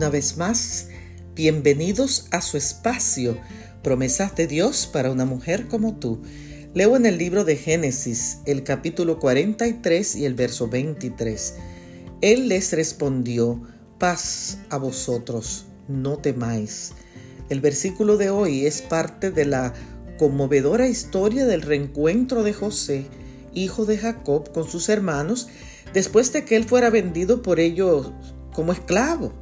una vez más. Bienvenidos a su espacio, promesas de Dios para una mujer como tú. Leo en el libro de Génesis el capítulo 43 y el verso 23. Él les respondió, paz a vosotros, no temáis. El versículo de hoy es parte de la conmovedora historia del reencuentro de José, hijo de Jacob, con sus hermanos, después de que él fuera vendido por ellos como esclavo.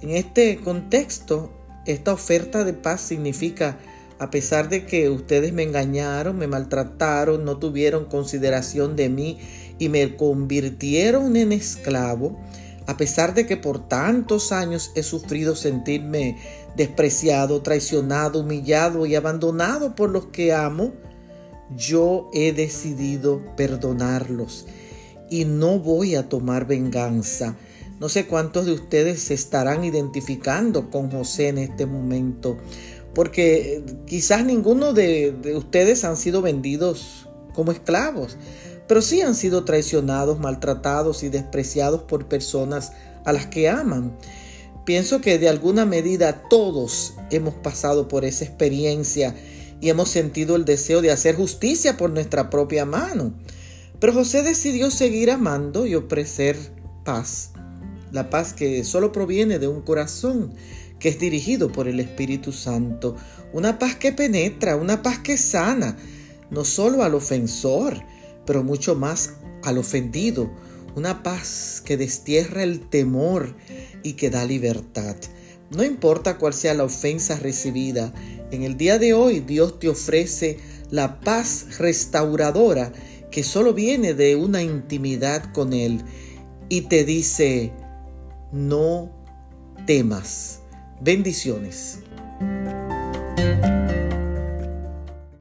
En este contexto, esta oferta de paz significa, a pesar de que ustedes me engañaron, me maltrataron, no tuvieron consideración de mí y me convirtieron en esclavo, a pesar de que por tantos años he sufrido sentirme despreciado, traicionado, humillado y abandonado por los que amo, yo he decidido perdonarlos y no voy a tomar venganza. No sé cuántos de ustedes se estarán identificando con José en este momento, porque quizás ninguno de, ustedes han sido vendidos como esclavos, pero sí han sido traicionados, maltratados y despreciados por personas a las que aman. Pienso que de alguna medida todos hemos pasado por esa experiencia y hemos sentido el deseo de hacer justicia por nuestra propia mano. Pero José decidió seguir amando y ofrecer paz la paz que solo proviene de un corazón que es dirigido por el Espíritu Santo, una paz que penetra, una paz que sana, no solo al ofensor, pero mucho más al ofendido, una paz que destierra el temor y que da libertad. No importa cuál sea la ofensa recibida, en el día de hoy Dios te ofrece la paz restauradora que solo viene de una intimidad con Él y te dice, no temas. Bendiciones.